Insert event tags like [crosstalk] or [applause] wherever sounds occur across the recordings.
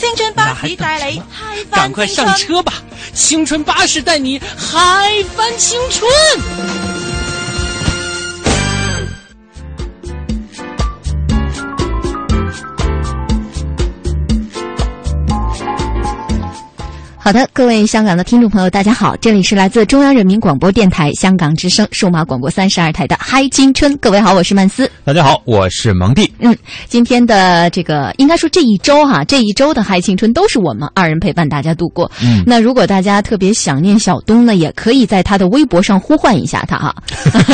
青春巴士那還等帶你嗨翻赶快上车吧！青春巴士带你嗨翻青春。好的，各位香港的听众朋友，大家好，这里是来自中央人民广播电台香港之声数码广播三十二台的嗨青春。各位好，我是曼斯。大家好，我是蒙蒂。嗯，今天的这个应该说这一周哈、这一周的嗨青春都是我们二人陪伴大家度过。嗯那如果大家特别想念小东呢，也可以在他的微博上呼唤一下他哈，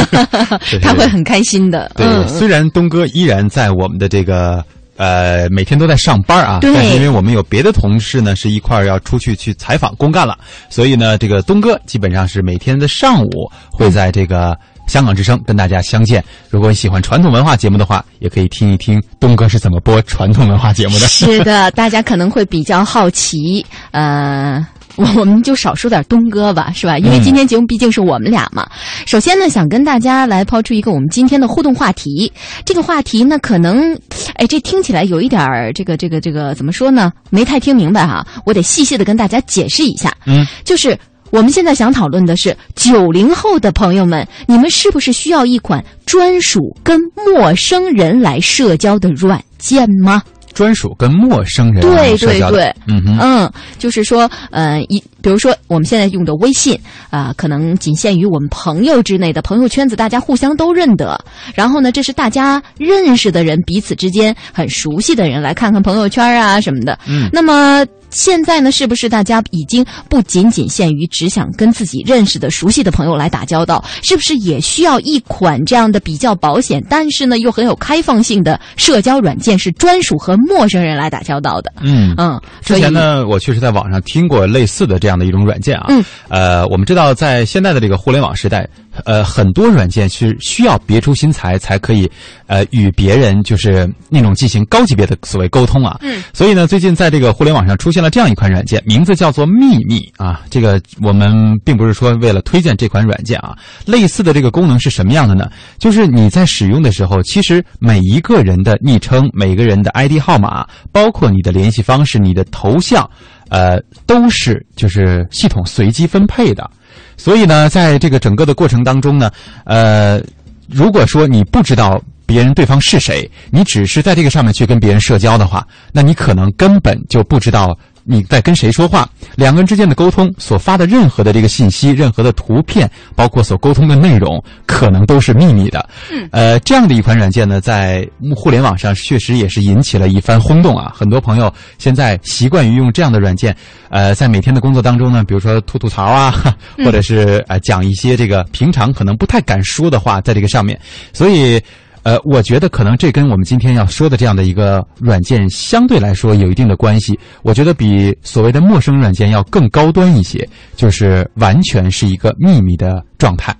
[laughs] 是 [laughs] 他会很开心的。对，嗯，虽然东哥依然在我们的这个呃每天都在上班啊，但是因为我们有别的同事呢是一块儿要出去去采访公干了，所以呢，这个东哥基本上是每天的上午会在这个。香港之声跟大家相见。如果你喜欢传统文化节目的话，也可以听一听东哥是怎么播传统文化节目的。是的，大家可能会比较好奇，呃。我 [laughs] 我们就少说点东哥吧，是吧？因为今天节目毕竟是我们俩嘛。首先呢，想跟大家来抛出一个我们今天的互动话题。这个话题呢，可能，哎，这听起来有一点儿这个这个这个怎么说呢？没太听明白哈，我得细细的跟大家解释一下。嗯，就是我们现在想讨论的是九零后的朋友们，你们是不是需要一款专属跟陌生人来社交的软件吗？专属跟陌生人对对对，嗯哼，嗯，就是说，呃，一比如说我们现在用的微信啊、可能仅限于我们朋友之内的朋友圈子，大家互相都认得。然后呢，这是大家认识的人，彼此之间很熟悉的人，来看看朋友圈啊什么的。嗯那么。现在呢，是不是大家已经不仅仅限于只想跟自己认识的、熟悉的朋友来打交道？是不是也需要一款这样的比较保险，但是呢又很有开放性的社交软件，是专属和陌生人来打交道的？嗯嗯，之前呢，我确实在网上听过类似的这样的一种软件啊。嗯。呃，我们知道，在现在的这个互联网时代，呃，很多软件是需要别出心裁才可以，呃，与别人就是那种进行高级别的所谓沟通啊。嗯。所以呢，最近在这个互联网上出现了这样一款软件，名字叫做秘密啊。这个我们并不是说为了推荐这款软件啊，类似的这个功能是什么样的呢？就是你在使用的时候，其实每一个人的昵称、每个人的 ID 号码，包括你的联系方式、你的头像，呃，都是就是系统随机分配的。所以呢，在这个整个的过程当中呢，呃，如果说你不知道别人对方是谁，你只是在这个上面去跟别人社交的话，那你可能根本就不知道你在跟谁说话。两个人之间的沟通所发的任何的这个信息、任何的图片，包括所沟通的内容，可能都是秘密的。嗯，呃，这样的一款软件呢，在互联网上确实也是引起了一番轰动啊。很多朋友现在习惯于用这样的软件，呃，在每天的工作当中呢，比如说吐吐槽啊，[laughs] 或者是呃讲一些这个平常可能不太敢说的话，在这个上面，所以。呃，我觉得可能这跟我们今天要说的这样的一个软件相对来说有一定的关系。我觉得比所谓的陌生软件要更高端一些，就是完全是一个秘密的状态。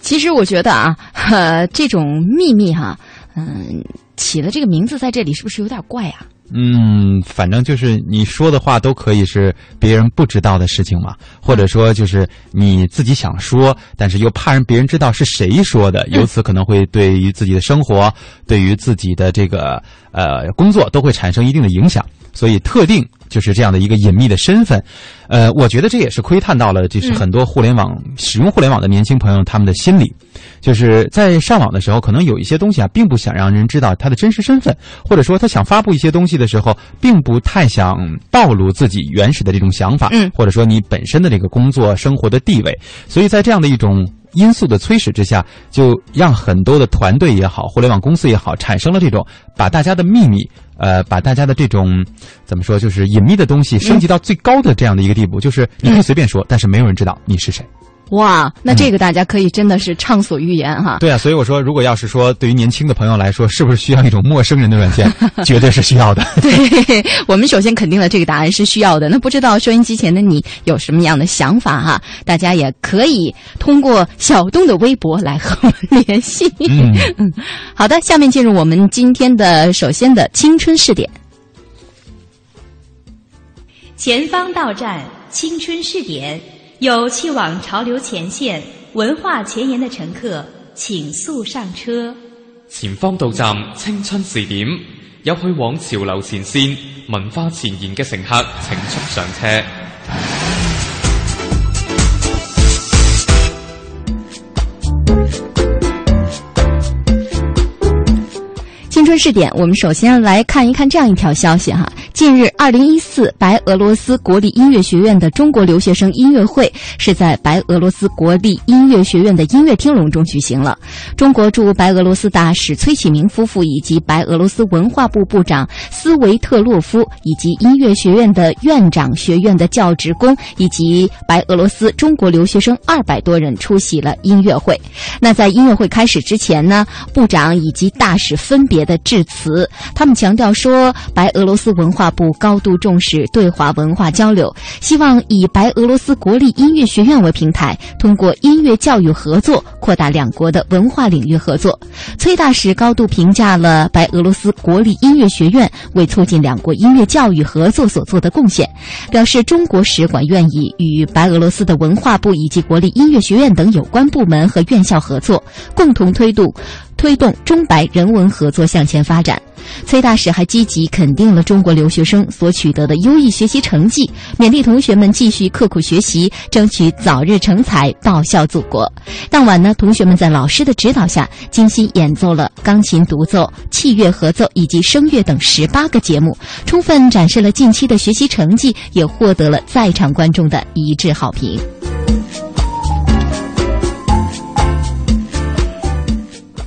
其实我觉得啊，呃，这种秘密哈，嗯、起的这个名字在这里是不是有点怪呀？嗯，反正就是你说的话都可以是别人不知道的事情嘛，或者说就是你自己想说，但是又怕让别人知道是谁说的，由此可能会对于自己的生活、对于自己的这个呃工作都会产生一定的影响，所以特定就是这样的一个隐秘的身份。呃，我觉得这也是窥探到了，就是很多互联网、使用互联网的年轻朋友他们的心理，就是在上网的时候，可能有一些东西啊，并不想让人知道他的真实身份，或者说他想发布一些东西的时候，并不太想暴露自己原始的这种想法，嗯或者说你本身的这个工作生活的地位，所以在这样的一种。因素的催使之下，就让很多的团队也好，互联网公司也好，产生了这种把大家的秘密，呃，把大家的这种怎么说，就是隐秘的东西升级到最高的这样的一个地步，就是你可以随便说，但是没有人知道你是谁。哇，那这个大家可以真的是畅所欲言哈。对啊，所以我说，如果要是说对于年轻的朋友来说，是不是需要一种陌生人的软件？绝对是需要的。[laughs] 对我们首先肯定了这个答案是需要的。那不知道收音机前的你有什么样的想法哈？大家也可以通过小东的微博来和我们联系。嗯嗯，好的，下面进入我们今天的首先的青春试点。前方到站，青春试点，有去往潮流前线、文化前沿的乘客，请速上车。前方到站青春试点，有去往潮流前线、文化前沿嘅乘客，请速上车。青春试点，我们首先来看一看这样一条消息哈。近日，二零一四白俄罗斯国立音乐学院的中国留学生音乐会是在白俄罗斯国立音乐学院的音乐厅隆中举行了。中国驻白俄罗斯大使崔启明夫妇以及白俄罗斯文化部部长斯维特洛夫以及音乐学院的院长、学院的教职工以及白俄罗斯中国留学生二百多人出席了音乐会。那在音乐会开始之前呢，部长以及大使分别的致辞，他们强调说，白俄罗斯文化部高度重视对华文化交流，希望以白俄罗斯国立音乐学院为平台，通过音乐教育合作，扩大两国的文化领域合作。崔大使高度评价了白俄罗斯国立音乐学院为促进两国音乐教育合作所做的贡献，表示中国使馆愿意与白俄罗斯的文化部以及国立音乐学院等有关部门和院校合作，共同推动推动中白人文合作向前发展。崔大使还积极肯定了中国留学生所取得的优异学习成绩，勉励同学们继续刻苦学习，争取早日成才，报效祖国。当晚呢，同学们在老师的指导下，精心演奏了钢琴独奏、器乐合奏以及声乐等十八个节目，充分展示了近期的学习成绩，也获得了在场观众的一致好评。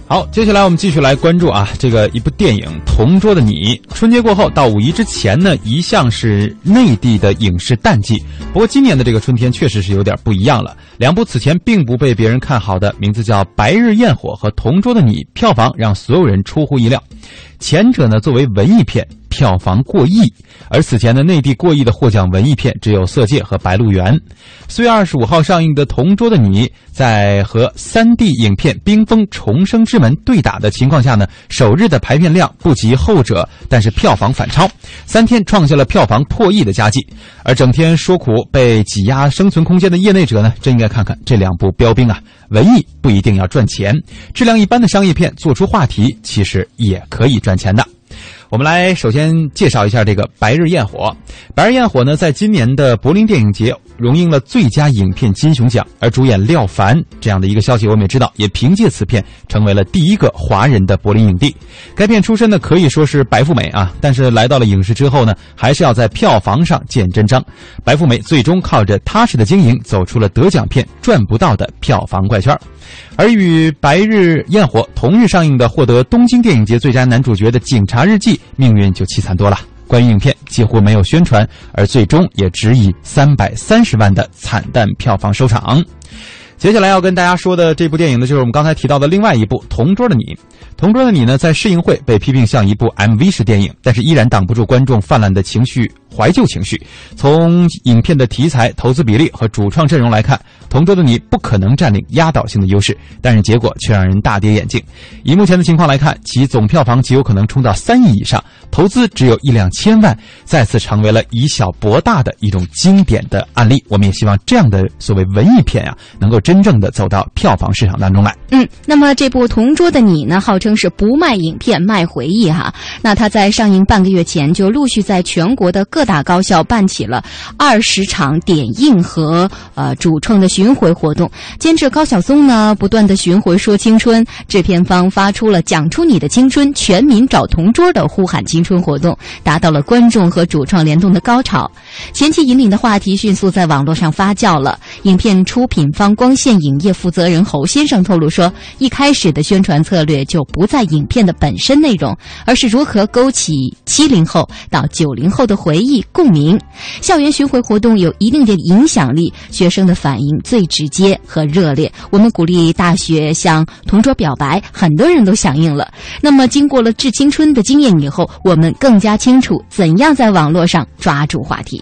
好，接下来我们继续来关注啊，这个一部电影《同桌的你》。春节过后到五一之前呢，一向是内地的影视淡季。不过今年的这个春天确实是有点不一样了。两部此前并不被别人看好的，名字叫《白日焰火》和《同桌的你》，票房让所有人出乎意料。前者呢，作为文艺片，票房过亿，而此前的内地过亿的获奖文艺片只有《色戒》和《白鹿原》。四月二十五号上映的《同桌的你》在和三 D 影片《冰封重生之门》对打的情况下呢，首日的排片量不及后者，但是票房反超，三天创下了票房破亿的佳绩。而整天说苦被挤压生存空间的业内者呢，真应该看看这两部标兵啊！文艺不一定要赚钱，质量一般的商业片做出话题，其实也可以赚钱的。我们来首先介绍一下这个《白日焰火》。《白日焰火》呢，在今年的柏林电影节荣膺了最佳影片金熊奖，而主演廖凡这样的一个消息我们也知道，也凭借此片成为了第一个华人的柏林影帝。该片出身呢可以说是白富美啊，但是来到了影视之后呢，还是要在票房上见真章。白富美最终靠着踏实的经营，走出了得奖片赚不到的票房怪圈。而与《白日焰火》同日上映的、获得东京电影节最佳男主角的《警察日记》，命运就凄惨多了。关于影片几乎没有宣传，而最终也只以三百三十万的惨淡票房收场。接下来要跟大家说的这部电影呢，就是我们刚才提到的另外一部《同桌的你》。《同桌的你》呢，在试映会被批评像一部 MV 式电影，但是依然挡不住观众泛滥的情绪。怀旧情绪，从影片的题材、投资比例和主创阵容来看，《同桌的你》不可能占领压倒性的优势，但是结果却让人大跌眼镜。以目前的情况来看，其总票房极有可能冲到三亿以上，投资只有一两千万，再次成为了以小博大的一种经典的案例。我们也希望这样的所谓文艺片啊，能够真正的走到票房市场当中来。嗯，那么这部《同桌的你》呢，好号称是不卖影片卖回忆哈。那他在上映半个月前就陆续在全国的各大高校办起了二十场点映和呃主创的巡回活动。监制高晓松呢，不断的巡回说青春，制片方发出了“讲出你的青春，全民找同桌”的呼喊青春活动，达到了观众和主创联动的高潮。前期引领的话题迅速在网络上发酵了。影片出品方光线影业负责人侯先生透露说，一开始的宣传策略就不在影片的本身内容，而是如何勾起七零后到九零后的回忆共鸣。校园巡回活动有一定的影响力，学生的反应最直接和热烈。我们鼓励大学向同桌表白，很多人都响应了。那么，经过了致青春的经验以后，我们更加清楚怎样在网络上抓住话题。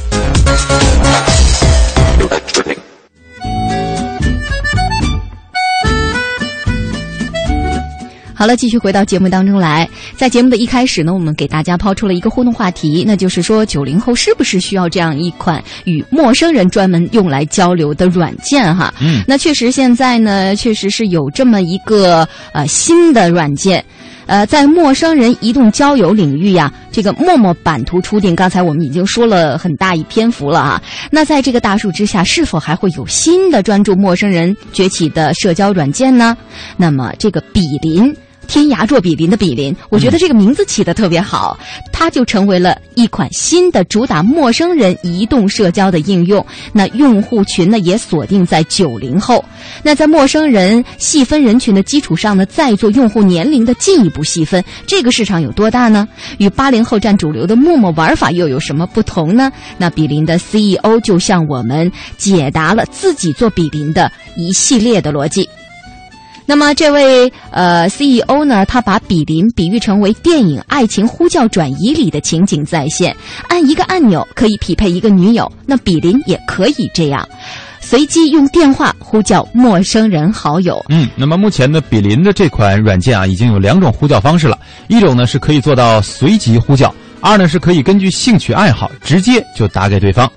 好了，继续回到节目当中来。在节目的一开始呢，我们给大家抛出了一个互动话题，那就是说，九零后是不是需要这样一款与陌生人专门用来交流的软件？哈，嗯，那确实现在呢，确实是有这么一个呃新的软件。呃，在陌生人移动交友领域呀，这个陌陌版图初定，刚才我们已经说了很大一篇幅了啊。那在这个大树之下，是否还会有新的专注陌生人崛起的社交软件呢？那么这个比邻。天涯若比邻的比邻，我觉得这个名字起的特别好，它就成为了一款新的主打陌生人移动社交的应用。那用户群呢也锁定在九零后。那在陌生人细分人群的基础上呢，再做用户年龄的进一步细分，这个市场有多大呢？与八零后占主流的陌陌玩法又有什么不同呢？那比邻的 CEO 就向我们解答了自己做比邻的一系列的逻辑。那么，这位呃 CEO 呢，他把比邻比喻成为电影《爱情呼叫转移》里的情景再现，按一个按钮可以匹配一个女友，那比邻也可以这样，随机用电话呼叫陌生人好友。嗯，那么目前呢，比邻的这款软件啊，已经有两种呼叫方式了，一种呢是可以做到随机呼叫，二呢是可以根据兴趣爱好直接就打给对方。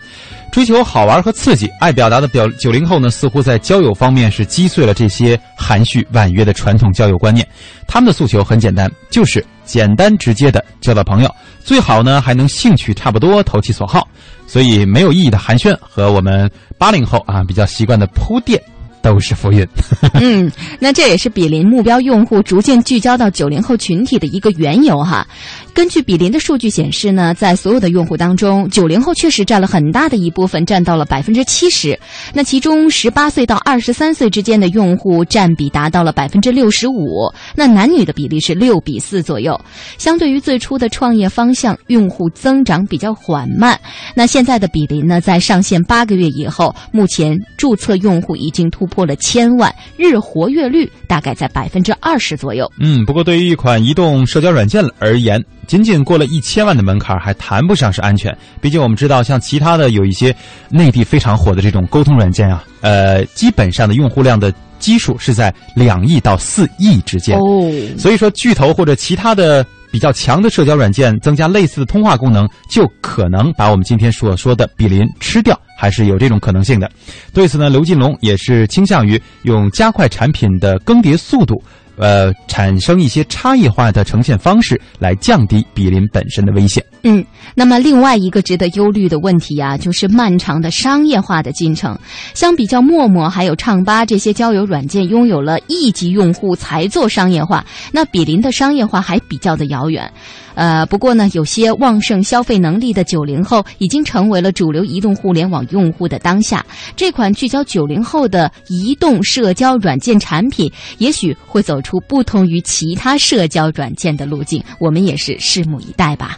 追求好玩和刺激、爱表达的表九零后呢，似乎在交友方面是击碎了这些含蓄婉约的传统交友观念。他们的诉求很简单，就是简单直接的交到朋友，最好呢还能兴趣差不多、投其所好。所以没有意义的寒暄和我们八零后啊比较习惯的铺垫。都是浮云。嗯，那这也是比邻目标用户逐渐聚焦到九零后群体的一个缘由哈。根据比邻的数据显示呢，在所有的用户当中，九零后确实占了很大的一部分，占到了百分之七十。那其中十八岁到二十三岁之间的用户占比达到了百分之六十五。那男女的比例是六比四左右。相对于最初的创业方向，用户增长比较缓慢。那现在的比邻呢，在上线八个月以后，目前注册用户已经突破。了千万，日活跃率大概在百分之二十左右。嗯，不过对于一款移动社交软件而言，仅仅过了一千万的门槛还谈不上是安全。毕竟我们知道，像其他的有一些内地非常火的这种沟通软件啊，呃，基本上的用户量的基数是在两亿到四亿之间。哦，所以说巨头或者其他的。比较强的社交软件增加类似的通话功能，就可能把我们今天所说的比邻吃掉，还是有这种可能性的。对此呢，刘金龙也是倾向于用加快产品的更迭速度。呃，产生一些差异化的呈现方式，来降低比邻本身的危险。嗯，那么另外一个值得忧虑的问题啊，就是漫长的商业化的进程。相比较陌陌还有唱吧这些交友软件，拥有了亿级用户才做商业化，那比邻的商业化还比较的遥远。呃，不过呢，有些旺盛消费能力的九零后已经成为了主流移动互联网用户的当下。这款聚焦九零后的移动社交软件产品，也许会走出不同于其他社交软件的路径。我们也是拭目以待吧。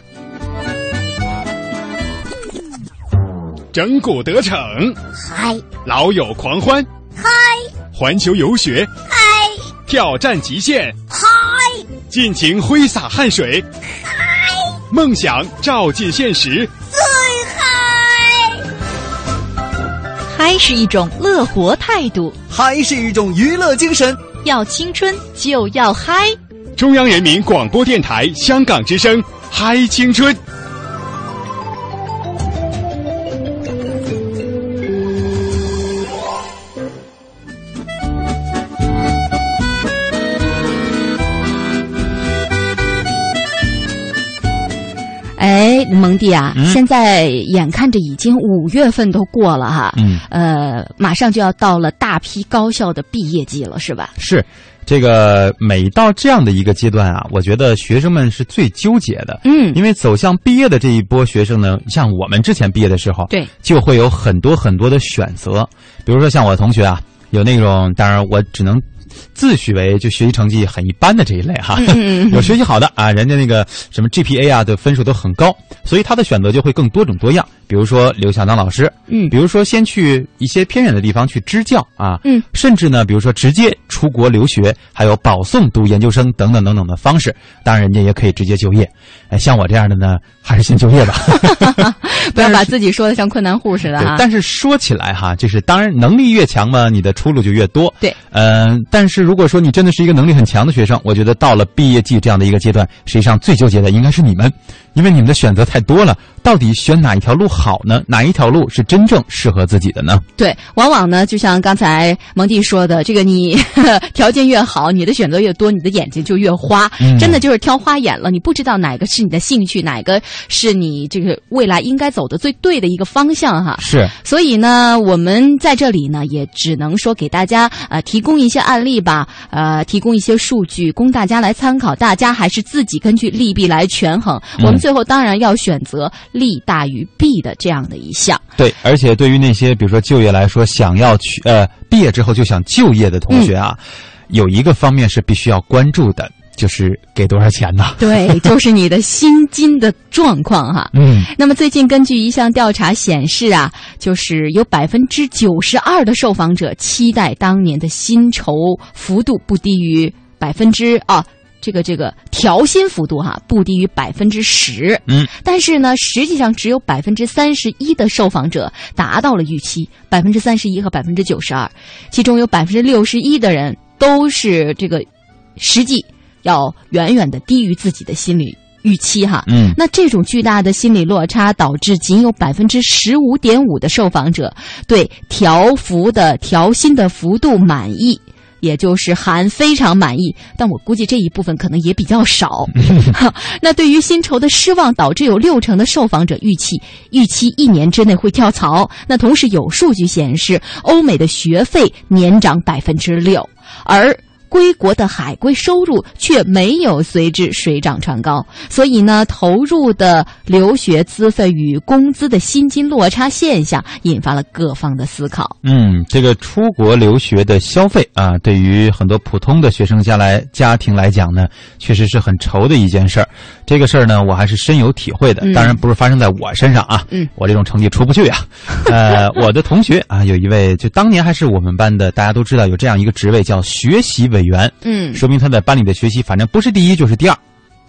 整蛊得逞，嗨；老友狂欢，嗨；环球游学，嗨；挑战极限，嗨；尽情挥洒汗水，嗨；梦想照进现实，最嗨。嗨是一种乐活态度，嗨是一种娱乐精神。要青春就要嗨！中央人民广播电台香港之声，嗨青春。蒙蒂啊，嗯现在眼看着已经五月份都过了哈，嗯，呃，马上就要到了大批高校的毕业季了，是吧？是。这个每到这样的一个阶段啊，我觉得学生们是最纠结的。嗯，因为走向毕业的这一波学生呢，像我们之前毕业的时候，对，就会有很多很多的选择。比如说像我同学啊，有那种，当然我只能自诩为就学习成绩很一般的这一类哈，嗯嗯嗯 [laughs] 有学习好的啊，人家那个什么 GPA 啊的分数都很高，所以他的选择就会更多种多样。比如说留校当老师，嗯，比如说先去一些偏远的地方去支教啊，嗯，甚至呢，比如说直接出国留学，还有保送读研究生等等等等的方式。当然，人家也可以直接就业。哎，像我这样的呢，还是先就业吧。[laughs] 不要把自己说的像困难户似的哈。但是说起来哈，就是当然能力越强嘛，你的出路就越多。对，嗯、但是如果说你真的是一个能力很强的学生，我觉得到了毕业季这样的一个阶段，实际上最纠结的应该是你们，因为你们的选择太多了，到底选哪一条路好呢？哪一条路是真正适合自己的呢？对，往往呢，就像刚才蒙蒂说的，这个你 [laughs] 条件越好，你的选择越多，你的眼睛就越花，嗯真的就是挑花眼了。你不知道哪个是你的兴趣，哪个是你这个未来应该走的最对的一个方向哈。是，所以呢，我们在这里呢，也只能说给大家呃提供一些案例吧，呃，提供一些数据供大家来参考，大家还是自己根据利弊来权衡。嗯我们最后当然要选择利大于弊的这样的一项。对，而且对于那些比如说就业来说，想要去呃毕业之后就想就业的同学啊，有一个方面是必须要关注的，就是给多少钱呢？[laughs] 对，就是你的薪金的状况哈。嗯，那么最近根据一项调查显示啊，就是有百分之九十二的受访者期待当年的薪酬幅度不低于百分之啊。这个这个调薪幅度哈、不低于百分之十，嗯，但是呢，实际上只有百分之三十一的受访者达到了预期，百分之三十一和百分之九十二，其中有百分之六十一的人都是这个实际要远远的低于自己的心理预期哈。嗯那这种巨大的心理落差，导致仅有百分之十五点五的受访者对调幅的调薪的幅度满意。也就是含非常满意，但我估计这一部分可能也比较少。[laughs] 那对于薪酬的失望，导致有六成的受访者预期预期一年之内会跳槽。那同时有数据显示，欧美的学费年涨百分之六，而归国的海归收入却没有随之水涨船高，所以呢，投入的留学资费与工资的薪金落差现象，引发了各方的思考。嗯，这个出国留学的消费啊，对于很多普通的学生家来家庭来讲呢，确实是很愁的一件事儿。这个事儿呢，我还是深有体会的。嗯当然不是发生在我身上啊，嗯，我这种成绩出不去啊。[laughs] 呃，我的同学啊，有一位就当年还是我们班的，大家都知道有这样一个职位叫学习委员，嗯。说明他在班里的学习反正不是第一就是第二。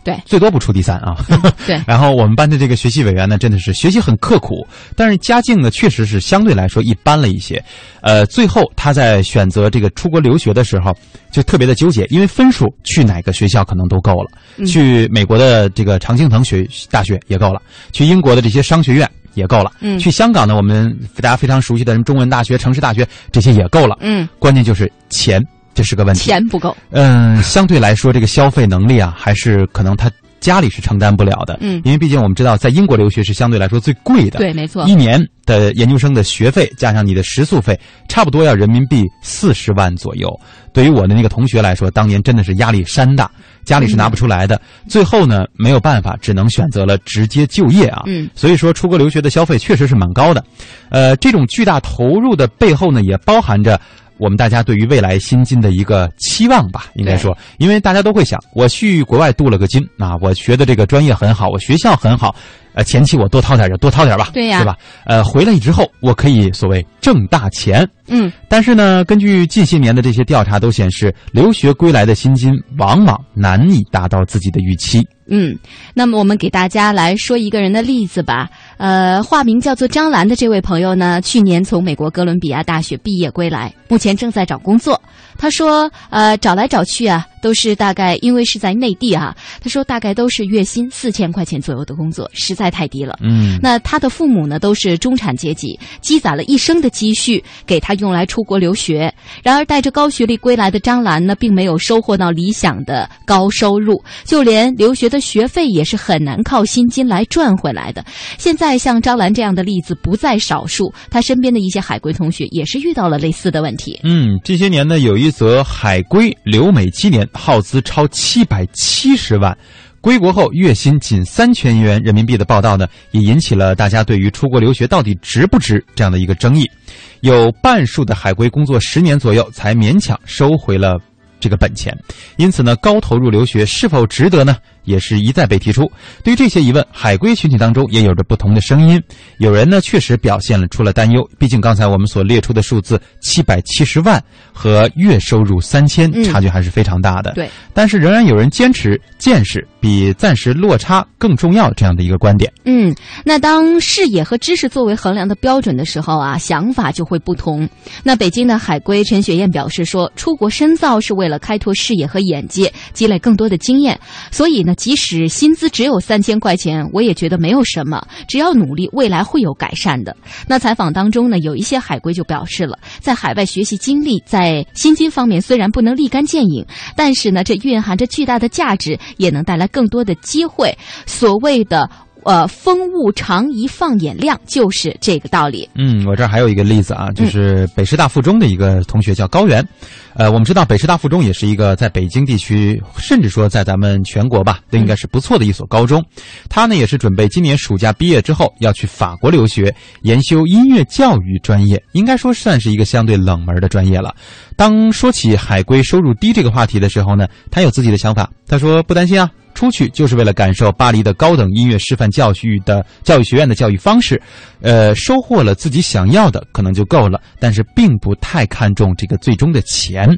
对，最多不出第三啊。[laughs] 对，[laughs] 然后我们班的这个学习委员呢，真的是学习很刻苦，但是家境呢，确实是相对来说一般了一些。呃，最后他在选择这个出国留学的时候，就特别的纠结，因为分数去哪个学校可能都够了，嗯。去美国的这个常青藤学大学也够了，去英国的这些商学院也够了，嗯。去香港呢，我们大家非常熟悉的什么中文大学、城市大学这些也够了，嗯，关键就是钱，这是个问题。钱不够，嗯，相对来说，这个消费能力啊，还是可能他家里是承担不了的。嗯因为毕竟我们知道，在英国留学是相对来说最贵的。对没错一年的研究生的学费加上你的食宿费，差不多要人民币四十万左右。对于我的那个同学来说，当年真的是压力山大，家里是拿不出来的。最后呢，没有办法，只能选择了直接就业啊。嗯所以说，出国留学的消费确实是蛮高的。呃，这种巨大投入的背后呢，也包含着。我们大家对于未来薪金的一个期望吧，应该说，因为大家都会想，我去国外镀了个金啊，我学的这个专业很好，我学校很好，呃，前期我多掏点就多掏点吧，对呀对吧？呃，回来之后我可以所谓挣大钱，嗯，但是呢，根据近些年的这些调查都显示，留学归来的薪金往往难以达到自己的预期。嗯，那么我们给大家来说一个人的例子吧。呃，化名叫做张兰的这位朋友呢，去年从美国哥伦比亚大学毕业归来，目前正在找工作。他说，呃，找来找去啊，都是大概因为是在内地啊，他说大概都是月薪四千块钱左右的工作，实在太低了。嗯，那他的父母呢都是中产阶级，积攒了一生的积蓄给他用来出国留学。然而带着高学历归来的张兰呢，并没有收获到理想的高收入，就连留学的学费也是很难靠薪金来赚回来的。现在像张兰这样的例子不在少数，他身边的一些海归同学也是遇到了类似的问题。嗯，这些年呢，有一则海归留美七年，耗资超七百七十万。归国后月薪仅三千元人民币的报道呢，也引起了大家对于出国留学到底值不值这样的一个争议。有半数的海归工作十年左右才勉强收回了这个本钱，因此呢，高投入留学是否值得呢？也是一再被提出。对于这些疑问，海归群体当中也有着不同的声音。有人呢确实表现了出了担忧，毕竟刚才我们所列出的数字七百七十万和月收入三千，差距还是非常大的。对，但是仍然有人坚持见识比暂时落差更重要这样的一个观点。嗯，那当视野和知识作为衡量的标准的时候啊，想法就会不同。那北京的海归陈雪燕表示说，出国深造是为了开拓视野和眼界，积累更多的经验，所以呢。即使薪资只有三千块钱，我也觉得没有什么，只要努力，未来会有改善的。那采访当中呢，有一些海归就表示了，在海外学习经历，在薪金方面虽然不能立竿见影，但是呢，这蕴含着巨大的价值，也能带来更多的机会。所谓的。呃，风物长宜放眼量，就是这个道理。嗯，我这儿还有一个例子啊，就是北师大附中的一个同学叫高原。呃，我们知道北师大附中也是一个在北京地区，甚至说在咱们全国吧，都应该是不错的一所高中。他呢也是准备今年暑假毕业之后要去法国留学，研修音乐教育专业，应该说算是一个相对冷门的专业了。当说起海归收入低这个话题的时候呢，他有自己的想法。他说不担心啊。出去就是为了感受巴黎的高等音乐师范教育的教育学院的教育方式，呃，收获了自己想要的可能就够了，但是并不太看重这个最终的钱。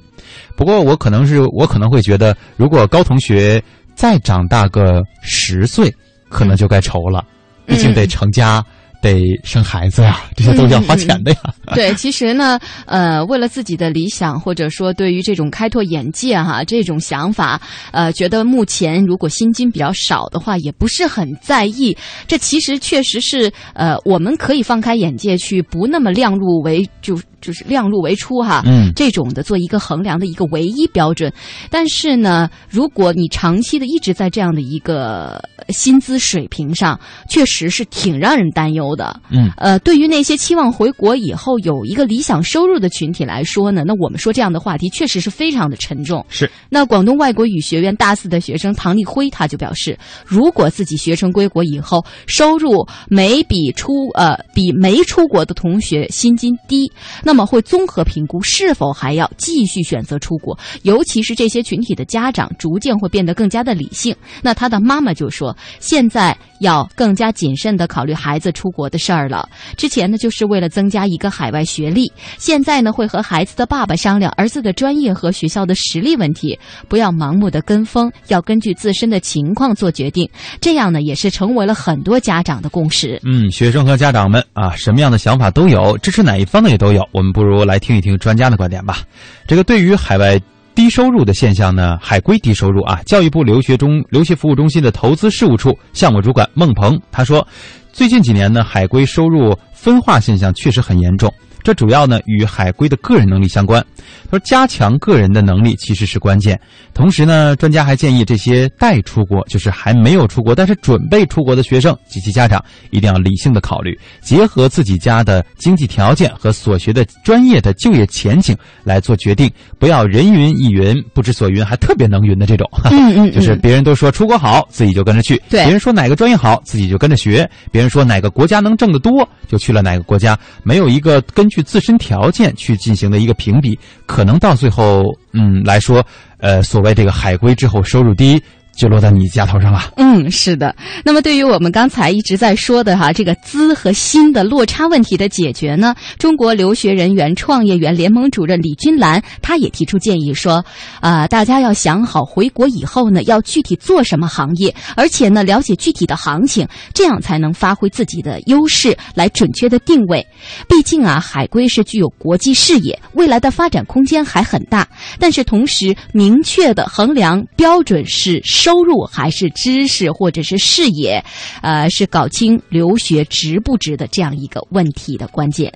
不过我可能是我可能会觉得，如果高同学再长大个十岁，可能就该愁了，毕竟得成家。得生孩子呀，这些都是要花钱的呀。对，其实呢，呃，为了自己的理想，或者说对于这种开拓眼界哈这种想法，呃，觉得目前如果薪金比较少的话，也不是很在意。这其实确实是呃，我们可以放开眼界去，不那么量入为就。就是量入为出哈，嗯，这种的做一个衡量的一个唯一标准。但是呢，如果你长期的一直在这样的一个薪资水平上，确实是挺让人担忧的。嗯，呃，对于那些期望回国以后有一个理想收入的群体来说呢，那我们说这样的话题确实是非常的沉重。是。那广东外国语学院大四的学生唐立辉他就表示，如果自己学成归国以后，收入没比出呃比没出国的同学薪金低，那。那么会综合评估是否还要继续选择出国，尤其是这些群体的家长逐渐会变得更加的理性。那他的妈妈就说：“现在要更加谨慎的考虑孩子出国的事儿了。之前呢，就是为了增加一个海外学历，现在呢，会和孩子的爸爸商量儿子的专业和学校的实力问题，不要盲目的跟风，要根据自身的情况做决定。这样呢，也是成为了很多家长的共识。嗯，学生和家长们啊，什么样的想法都有，支持哪一方的也都有。我们不如来听一听专家的观点吧。这个对于海外低收入的现象呢，海归低收入啊，教育部留学中留学服务中心的投资事务处项目主管孟鹏他说，最近几年呢，海归收入分化现象确实很严重。这主要呢与海归的个人能力相关。他说，加强个人的能力其实是关键。同时呢，专家还建议这些待出国，就是还没有出国但是准备出国的学生及其家长，一定要理性的考虑，结合自己家的经济条件和所学的专业的就业前景来做决定，不要人云亦云、不知所云，还特别能云的这种。嗯嗯，就是别人都说出国好，自己就跟着去；对，别人说哪个专业好，自己就跟着学；别人说哪个国家能挣得多，就去了哪个国家，没有一个根据自身条件去进行的一个评比，可能到最后，嗯来说，呃，所谓这个海归之后收入低，就落在你家头上了。嗯，是的。那么对于我们刚才一直在说的哈，这个资和薪的落差问题的解决呢，中国留学人员创业园联盟主任李君兰，他也提出建议说，啊、大家要想好回国以后呢，要具体做什么行业，而且呢，了解具体的行情，这样才能发挥自己的优势，来准确的定位。毕竟啊，海归是具有国际视野，未来的发展空间还很大。但是同时，明确的衡量标准是收收入还是知识或者是视野，呃，是搞清留学值不值的这样一个问题的关键。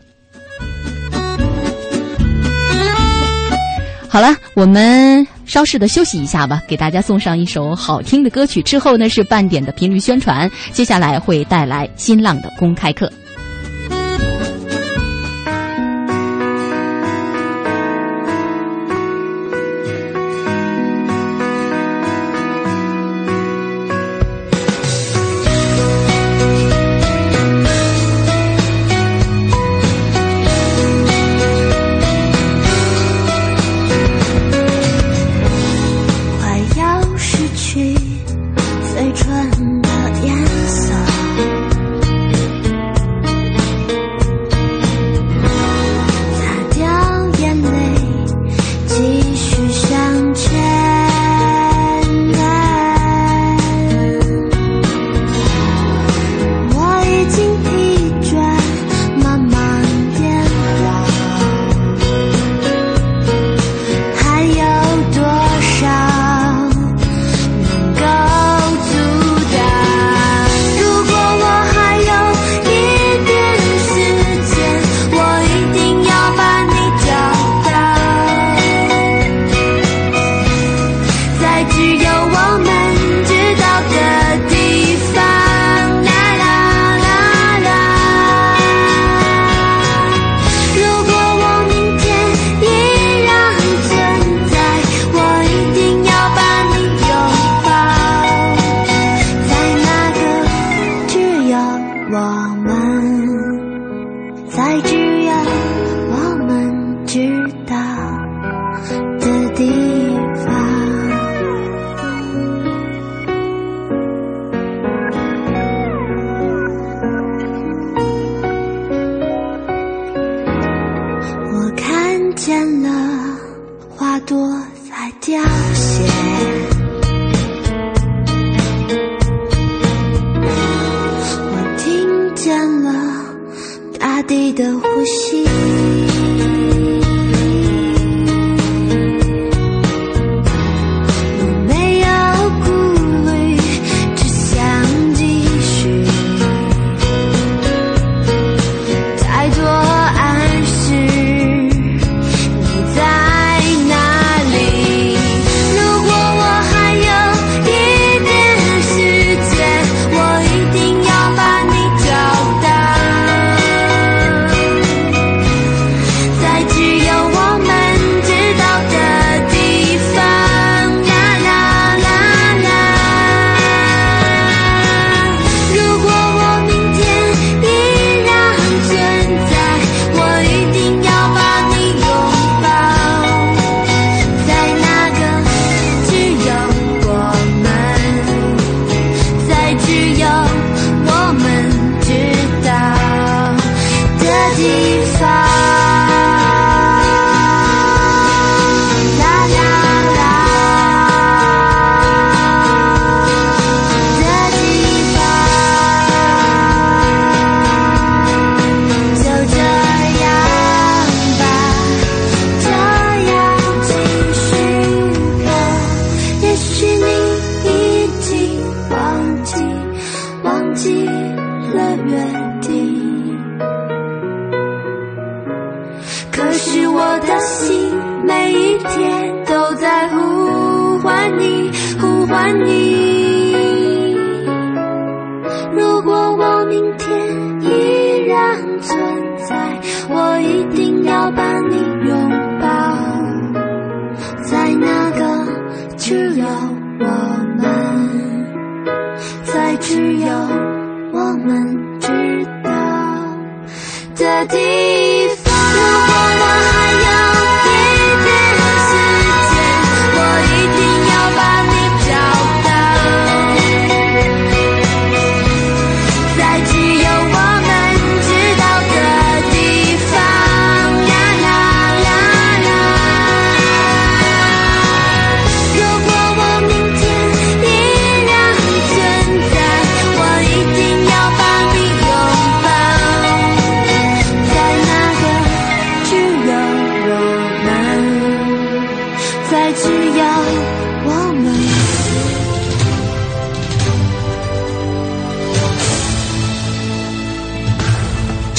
好了，我们稍事的休息一下吧，给大家送上一首好听的歌曲。之后呢是半点的频率宣传，接下来会带来新浪的公开课。只有我们，在只有我们知道的地方。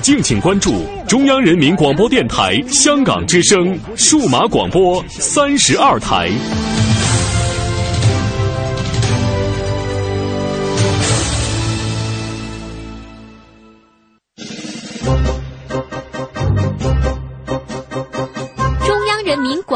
敬请关注中央人民广播电台香港之声数码广播三十二台。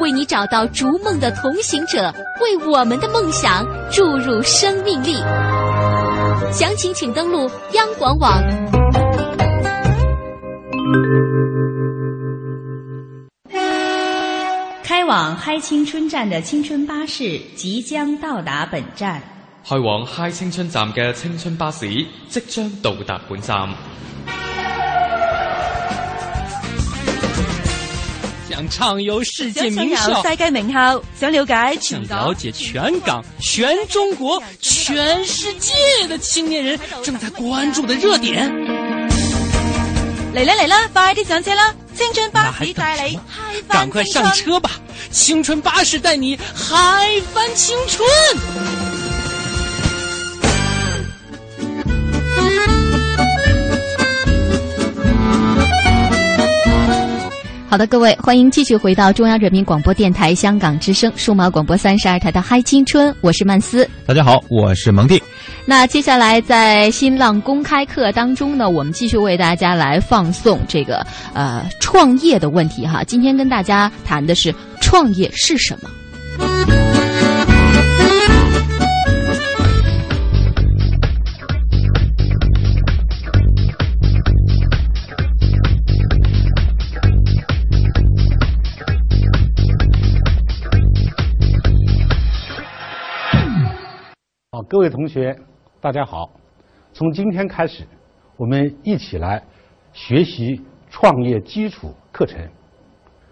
为你找到逐梦的同行者，为我们的梦想注入生命力。详情请登录央广网。开往嗨青春站的青春巴士即将到达本站。开往嗨青春站嘅青春巴士即将到达本站。想畅游世界名校，世界名校，想了解全想了解全港、全中国、全世界的青年人正在关注的熱點。嚟啦嚟啦，快啲上車啦！青春巴士帶你嗨翻趕快上車吧！青春巴士帶你嗨翻青春。好的，各位，欢迎继续回到中央人民广播电台香港之声数码广播三十二台的嗨青春，我是曼斯。大家好，我是蒙蒂。那接下来在新浪公开课当中呢，我们继续为大家来放送这个呃创业的问题哈。今天跟大家谈的是创业是什么。各位同学，大家好。从今天开始，我们一起来学习创业基础课程。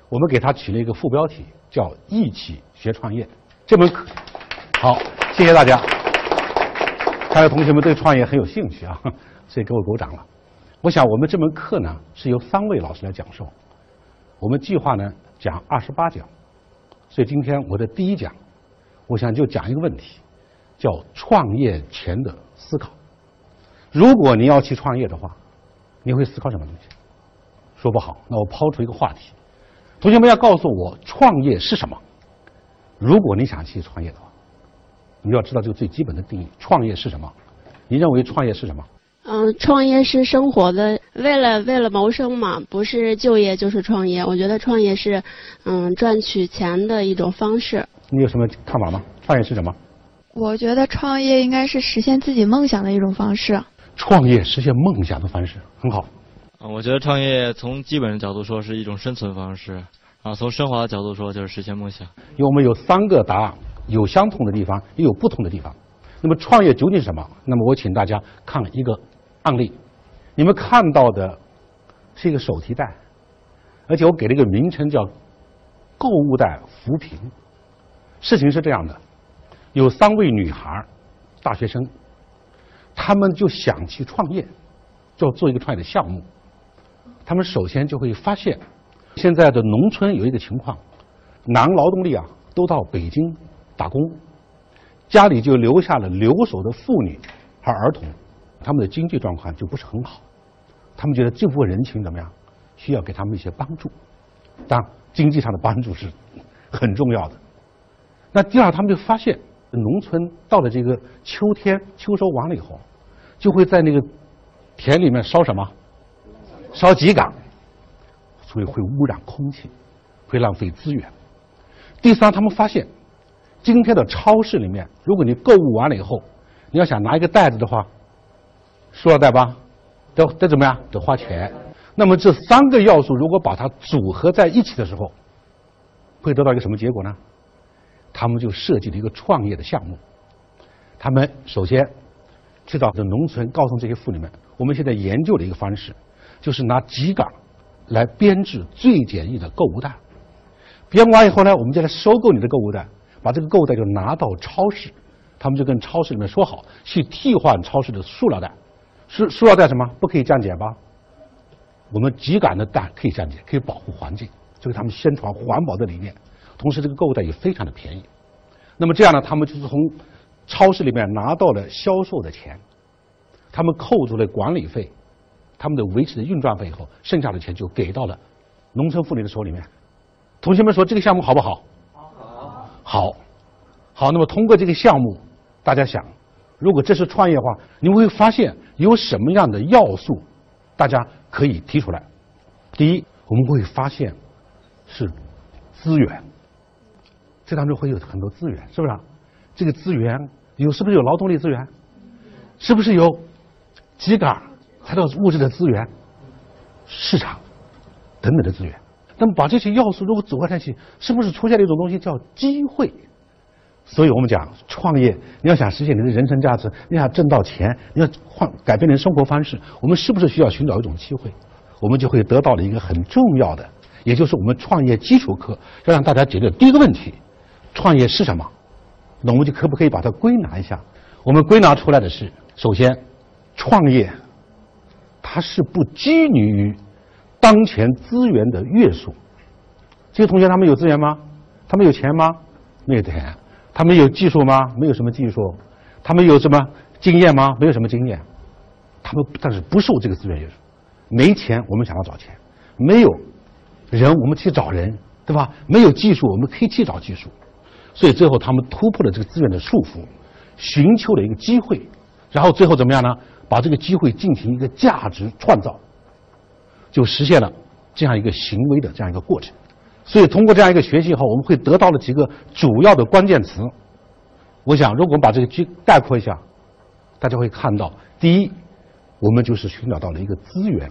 我们给它取了一个副标题，叫“一起学创业”。这门课，好，谢谢大家。看来同学们对创业很有兴趣啊，[laughs] 所以给我鼓掌了。我想我们这门课呢是由三位老师来讲授，我们计划呢讲二十八讲，所以今天我的第一讲，我想就讲一个问题。叫创业前的思考。如果你要去创业的话，你会思考什么东西？说不好，那我抛出一个话题，同学们要告诉我创业是什么。如果你想去创业的话，你要知道这个最基本的定义：创业是什么？你认为创业是什么？嗯，创业是生活的，为了为了谋生嘛，不是就业就是创业。我觉得创业是嗯赚取钱的一种方式。你有什么看法吗？创业是什么？我觉得创业应该是实现自己梦想的一种方式。创业实现梦想的方式很好。啊，我觉得创业从基本的角度说是一种生存方式，啊，从升华的角度说就是实现梦想。因为我们有三个答案，有相同的地方，也有不同的地方。那么创业究竟是什么？那么我请大家看一个案例，你们看到的是一个手提袋，而且我给了一个名称叫“购物袋扶贫”。事情是这样的，有三位女孩，大学生，她们就想去创业，就做一个创业的项目。她们首先就会发现，现在的农村有一个情况，男劳动力啊都到北京打工。家里就留下了留守的妇女和儿童，他们的经济状况就不是很好。他们觉得这部分人群怎么样？需要给他们一些帮助，当然经济上的帮助是很重要的。那第二，他们就发现，农村到了这个秋天秋收完了以后，就会在那个田里面烧什么？烧秸秆，所以会污染空气，会浪费资源。第三，他们发现。今天的超市里面，如果你购物完了以后，你要想拿一个袋子的话，塑料袋吧，得得怎么样？得花钱。那么这三个要素如果把它组合在一起的时候，会得到一个什么结果呢？他们就设计了一个创业的项目。他们首先去到这农村，告诉这些妇女们，我们现在研究的一个方式，就是拿秸秆来编制最简易的购物袋。编完以后呢，我们就来收购你的购物袋。把这个购物袋就拿到超市，他们就跟超市里面说好，去替换超市的塑料袋。塑塑料袋什么不可以降解吧？我们秸秆的袋可以降解，可以保护环境，就给他们宣传环保的理念。同时，这个购物袋也非常的便宜。那么这样呢，他们就是从超市里面拿到了销售的钱，他们扣除了管理费、他们的维持的运转费以后，剩下的钱就给到了农村妇女的手里面。同学们说这个项目好不好？好，好，好那么通过这个项目，大家想，如果这是创业的话，你会发现有什么样的要素，大家可以提出来。第一，我们会发现是资源，这当中会有很多资源，是不是？这个资源有是不是有劳动力资源？是不是有秸秆、材料物质的资源、市场等等的资源？那么把这些要素如果组合在一起，是不是出现了一种东西叫机会？所以我们讲创业，你要想实现你的人生价值，你想挣到钱，你要换改变你的生活方式，我们是不是需要寻找一种机会？我们就会得到了一个很重要的，也就是我们创业基础课要让大家解决第一个问题：创业是什么？那我们就可不可以把它归纳一下？我们归纳出来的是：首先，创业它是不拘泥于。当前资源的约束，这些同学他们有资源吗？他们有钱吗？没有钱。他们有技术吗？没有什么技术。他们有什么经验吗？没有什么经验。他们但是不受这个资源约束。没钱，我们想要找钱；没有人，我们去找人，对吧？没有技术，我们可以去找技术。所以最后他们突破了这个资源的束缚，寻求了一个机会，然后最后怎么样呢？把这个机会进行一个价值创造。就实现了这样一个行为的这样一个过程，所以通过这样一个学习以后，我们会得到了几个主要的关键词。我想，如果我们把这个句概括一下，大家会看到：第一，我们就是寻找到了一个资源，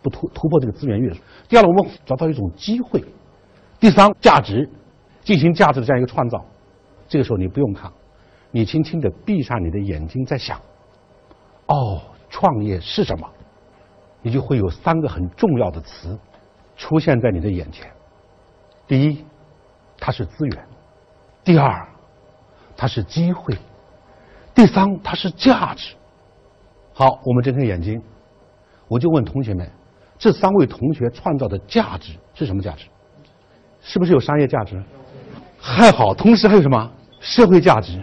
不突突破这个资源约束；第二，我们找到一种机会；第三，价值，进行价值的这样一个创造。这个时候你不用看，你轻轻的闭上你的眼睛，在想：哦，创业是什么？你就会有三个很重要的词出现在你的眼前。第一，它是资源；第二，它是机会；第三，它是价值。好，我们睁开眼睛，我就问同学们：这三位同学创造的价值是什么价值？是不是有商业价值？还好，同时还有什么社会价值？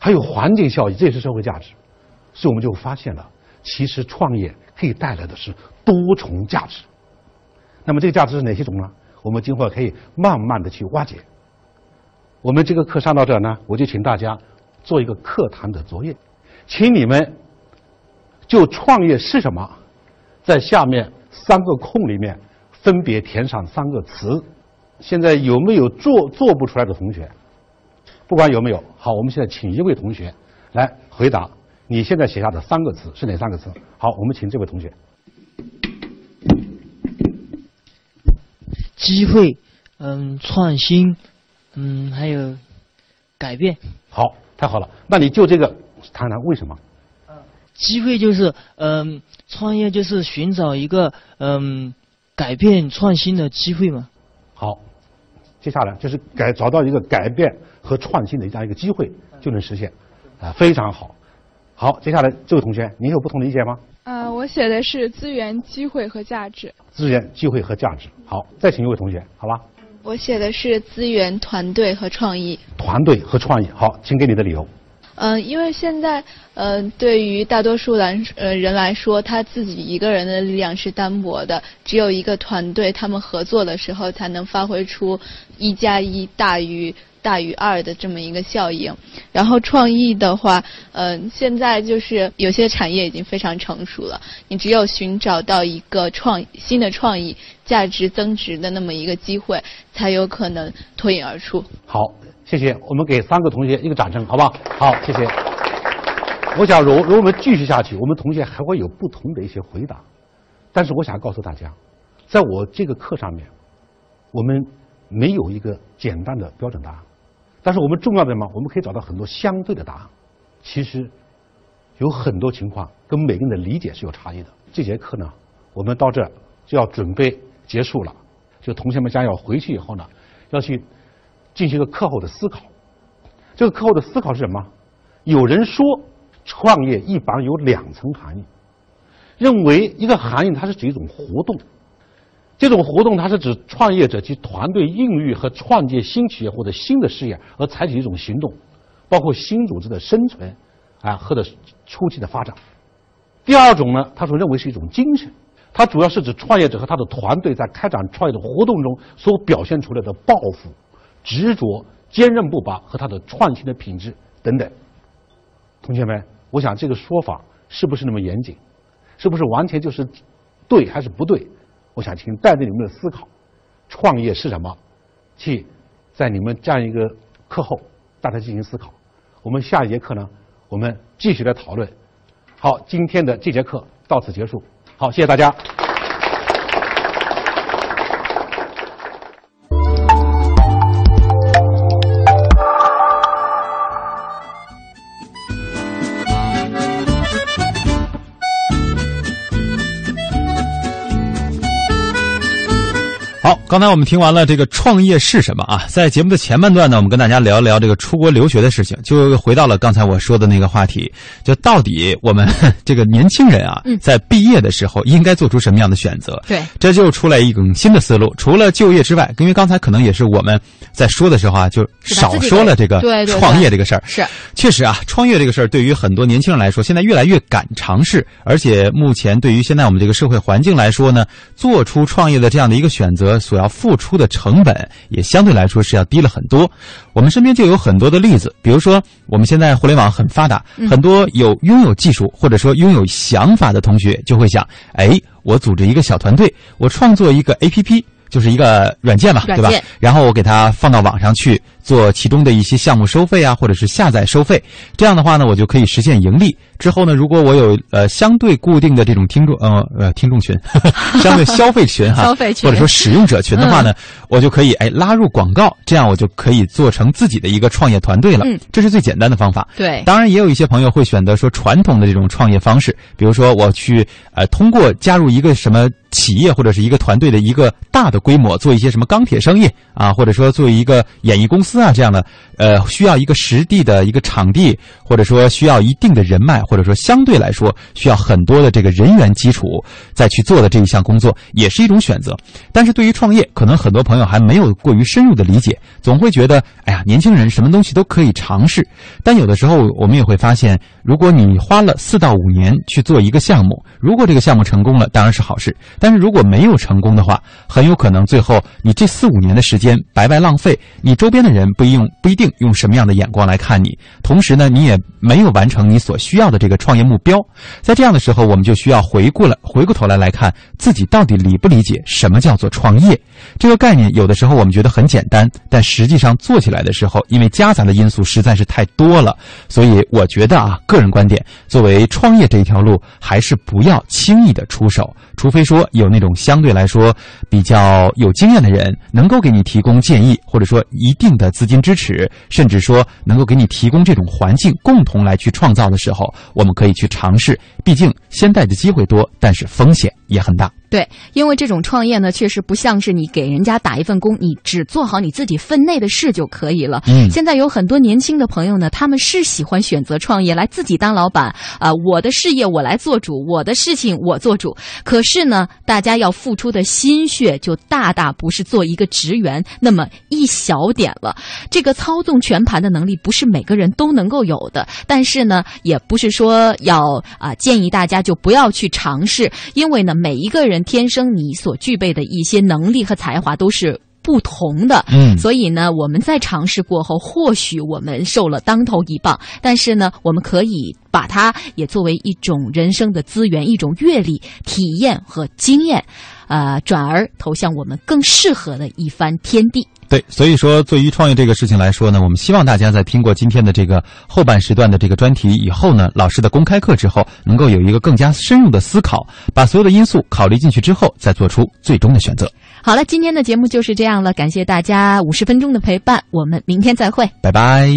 还有环境效益，这也是社会价值。所以我们就发现了，其实创业。可以带来的是多重价值。那么这个价值是哪些种呢？我们今后可以慢慢的去挖掘。我们这个课上到这儿呢，我就请大家做一个课堂的作业，请你们就创业是什么，在下面三个空里面分别填上三个词。现在有没有做做不出来的同学？不管有没有，好，我们现在请一位同学来回答。你现在写下的三个词是哪三个词？好，我们请这位同学。机会，嗯，创新，嗯，还有改变。好，太好了。那你就这个谈谈为什么？机会就是，嗯、创业就是寻找一个嗯、改变创新的机会嘛。好，接下来就是改找到一个改变和创新的这样一个机会，就能实现，啊，非常好。好，接下来这位同学，您有不同的意见吗？呃，我写的是资源、机会和价值。资源、机会和价值。好，再请一位同学，好吧？我写的是资源、团队和创意。团队和创意。好，请给你的理由。嗯、因为现在，呃，对于大多数来呃人来说，他自己一个人的力量是单薄的，只有一个团队，他们合作的时候，才能发挥出一加一大于大于二的这么一个效应。然后创意的话，呃，现在就是有些产业已经非常成熟了，你只有寻找到一个创新的创意、价值增值的那么一个机会，才有可能脱颖而出。好，谢谢。我们给三个同学一个掌声，好不好？好，谢谢。我想，如如果我们继续下去，我们同学还会有不同的一些回答。但是，我想告诉大家，在我这个课上面，我们没有一个简单的标准答案。但是，我们重要的嘛，我们可以找到很多相对的答案。其实，有很多情况跟每个人的理解是有差异的。这节课呢，我们到这就要准备结束了。就同学们将要回去以后呢，要去进行一个课后的思考。这个课后的思考是什么？有人说，创业一般有两层含义，认为一个含义它是指一种活动，这种活动它是指创业者及团队孕育和创建新企业或者新的事业而采取一种行动，包括新组织的生存啊或者初期的发展。第二种呢，他所认为是一种精神，它主要是指创业者和他的团队在开展创业的活动中所表现出来的抱负、执着、坚韧不拔和他的创新的品质等等。同学们，我想这个说法是不是那么严谨？是不是完全就是对还是不对？我想请带着你们的思考，创业是什么？去在你们这样一个课后，大家进行思考。我们下一节课呢，我们继续来讨论。好，今天的这节课到此结束。好，谢谢大家。刚才我们听完了这个创业是什么啊？在节目的前半段呢，我们跟大家聊一聊这个出国留学的事情，就回到了刚才我说的那个话题，就到底我们 [laughs] 这个年轻人啊，在毕业的时候应该做出什么样的选择？对，这就出来一种新的思路。除了就业之外，因为刚才可能也是我们在说的时候啊，就少说了这个创业这个事儿。是，确实啊，创业这个事儿对于很多年轻人来说，现在越来越敢尝试，而且目前对于现在我们这个社会环境来说呢，做出创业的这样的一个选择，所要付出的成本也相对来说是要低了很多。我们身边就有很多的例子，比如说我们现在互联网很发达，嗯很多有拥有技术或者说拥有想法的同学就会想，哎，我组织一个小团队，我创作一个 APP。就是一个软件嘛，对吧？然后我给它放到网上去做其中的一些项目收费啊，或者是下载收费。这样的话呢，我就可以实现盈利。之后呢，如果我有呃相对固定的这种听众呃呃听众群，[laughs] [laughs] 相对消费群哈，消费群或者说使用者群的话呢，我就可以哎拉入广告，这样我就可以做成自己的一个创业团队了。嗯这是最简单的方法。对当然也有一些朋友会选择说传统的这种创业方式，比如说我去呃通过加入一个什么企业或者是一个团队的一个大的规模，做一些什么钢铁生意啊，或者说做一个演艺公司啊这样的，呃需要一个实地的一个场地，或者说需要一定的人脉，或者说相对来说需要很多的这个人员基础再去做的这一项工作，也是一种选择。但是对于创业，可能很多朋友还没有过于深入的理解，总会觉得，哎呀，年轻人什么东西都可以尝试。但有的时候我们也会发现，如果你花了四到五年去做一个项目，如果这个项目成功了，当然是好事；但是如果没有成功的话，很有可能最后你这四五年的时间白白浪费，你周边的人人不一用不一定用什么样的眼光来看你，同时呢，你也没有完成你所需要的这个创业目标。在这样的时候，我们就需要回顾了回过头来来看自己到底理不理解什么叫做创业。这个概念有的时候我们觉得很简单，但实际上做起来的时候，因为夹杂的因素实在是太多了，所以我觉得啊，个人观点，作为创业这一条路，还是不要轻易的出手，除非说有那种相对来说比较有经验的人，能够给你提供建议，或者说一定的资金支持，甚至说能够给你提供这种环境，共同来去创造的时候，我们可以去尝试。毕竟现在的机会多，但是风险也很大。对，因为这种创业呢，确实不像是你给人家打一份工，你只做好你自己分内的事就可以了。嗯，现在有很多年轻的朋友呢，他们是喜欢选择创业，来自己当老板啊、我的事业我来做主，我的事情我做主。可是呢，大家要付出的心血就大大不是做一个职员那么一小点了。这个操纵全盘的能力不是每个人都能够有的，但是呢，也不是说要啊、建议大家就不要去尝试，因为呢，每一个人天生你所具备的一些能力和才华都是。不同的，嗯所以呢，我们在尝试过后，或许我们受了当头一棒，但是呢，我们可以把它也作为一种人生的资源，一种阅历、体验和经验，呃，转而投向我们更适合的一番天地。对，所以说，对于创业这个事情来说呢，我们希望大家在听过今天的这个后半时段的这个专题以后呢，老师的公开课之后，能够有一个更加深入的思考，把所有的因素考虑进去之后，再做出最终的选择。好了，今天的节目就是这样了，感谢大家五十分钟的陪伴，我们明天再会。拜拜。